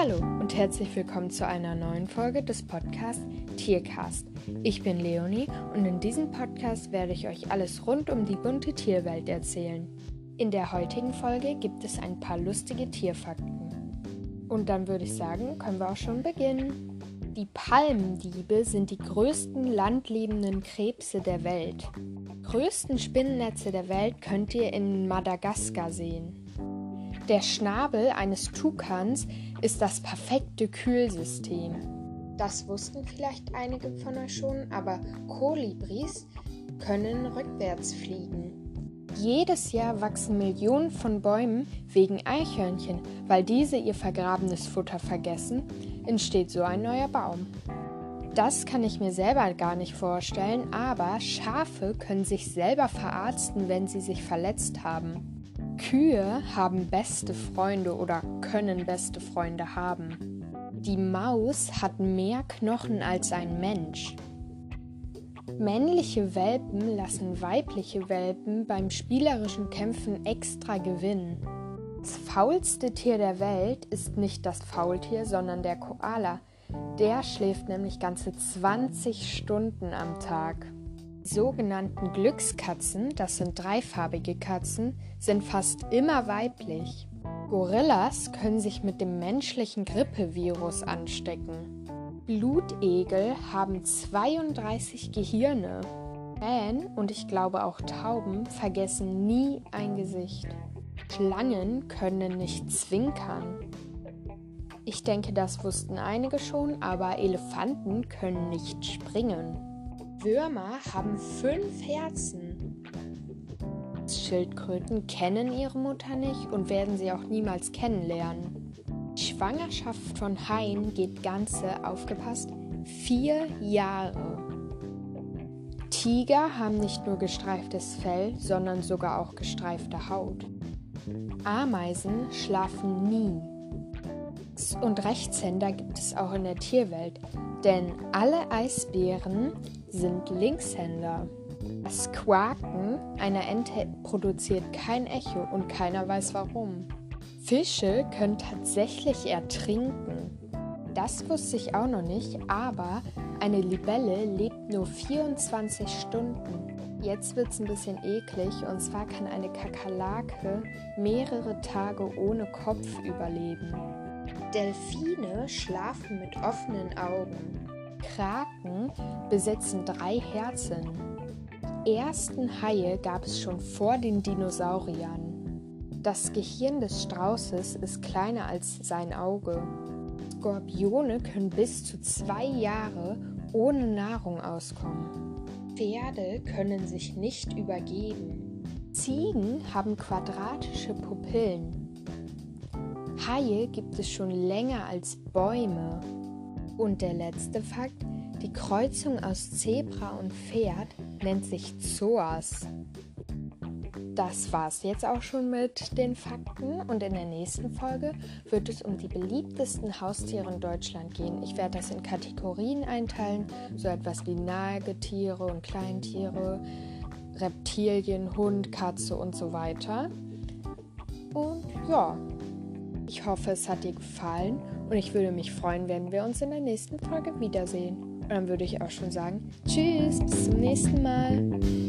Hallo und herzlich willkommen zu einer neuen Folge des Podcasts Tiercast. Ich bin Leonie und in diesem Podcast werde ich euch alles rund um die bunte Tierwelt erzählen. In der heutigen Folge gibt es ein paar lustige Tierfakten. Und dann würde ich sagen, können wir auch schon beginnen. Die Palmdiebe sind die größten landlebenden Krebse der Welt. Größten Spinnennetze der Welt könnt ihr in Madagaskar sehen. Der Schnabel eines Tukans ist das perfekte Kühlsystem. Das wussten vielleicht einige von euch schon, aber Kolibris können rückwärts fliegen. Jedes Jahr wachsen Millionen von Bäumen wegen Eichhörnchen, weil diese ihr vergrabenes Futter vergessen, entsteht so ein neuer Baum. Das kann ich mir selber gar nicht vorstellen, aber Schafe können sich selber verarzten, wenn sie sich verletzt haben. Kühe haben beste Freunde oder können beste Freunde haben. Die Maus hat mehr Knochen als ein Mensch. Männliche Welpen lassen weibliche Welpen beim spielerischen Kämpfen extra gewinnen. Das faulste Tier der Welt ist nicht das Faultier, sondern der Koala. Der schläft nämlich ganze 20 Stunden am Tag sogenannten Glückskatzen, das sind dreifarbige Katzen, sind fast immer weiblich. Gorillas können sich mit dem menschlichen Grippevirus anstecken. Blutegel haben 32 Gehirne. Krähen und ich glaube auch Tauben vergessen nie ein Gesicht. Schlangen können nicht zwinkern. Ich denke, das wussten einige schon, aber Elefanten können nicht springen. Würmer haben fünf Herzen. Schildkröten kennen ihre Mutter nicht und werden sie auch niemals kennenlernen. Die Schwangerschaft von Haien geht ganze, aufgepasst, vier Jahre. Tiger haben nicht nur gestreiftes Fell, sondern sogar auch gestreifte Haut. Ameisen schlafen nie. Und Rechtshänder gibt es auch in der Tierwelt, denn alle Eisbären sind Linkshänder. Das Quaken einer Ente produziert kein Echo und keiner weiß warum. Fische können tatsächlich ertrinken. Das wusste ich auch noch nicht, aber eine Libelle lebt nur 24 Stunden. Jetzt wird es ein bisschen eklig und zwar kann eine Kakerlake mehrere Tage ohne Kopf überleben. Delfine schlafen mit offenen Augen. Kraken besitzen drei Herzen. Ersten Haie gab es schon vor den Dinosauriern. Das Gehirn des Straußes ist kleiner als sein Auge. Skorpione können bis zu zwei Jahre ohne Nahrung auskommen. Pferde können sich nicht übergeben. Ziegen haben quadratische Pupillen. Haie gibt es schon länger als Bäume. Und der letzte Fakt, die Kreuzung aus Zebra und Pferd nennt sich Zoas. Das war's jetzt auch schon mit den Fakten und in der nächsten Folge wird es um die beliebtesten Haustiere in Deutschland gehen. Ich werde das in Kategorien einteilen, so etwas wie Nagetiere und Kleintiere, Reptilien, Hund, Katze und so weiter. Und ja, ich hoffe, es hat dir gefallen und ich würde mich freuen, wenn wir uns in der nächsten Folge wiedersehen. Und dann würde ich auch schon sagen, tschüss, bis zum nächsten Mal.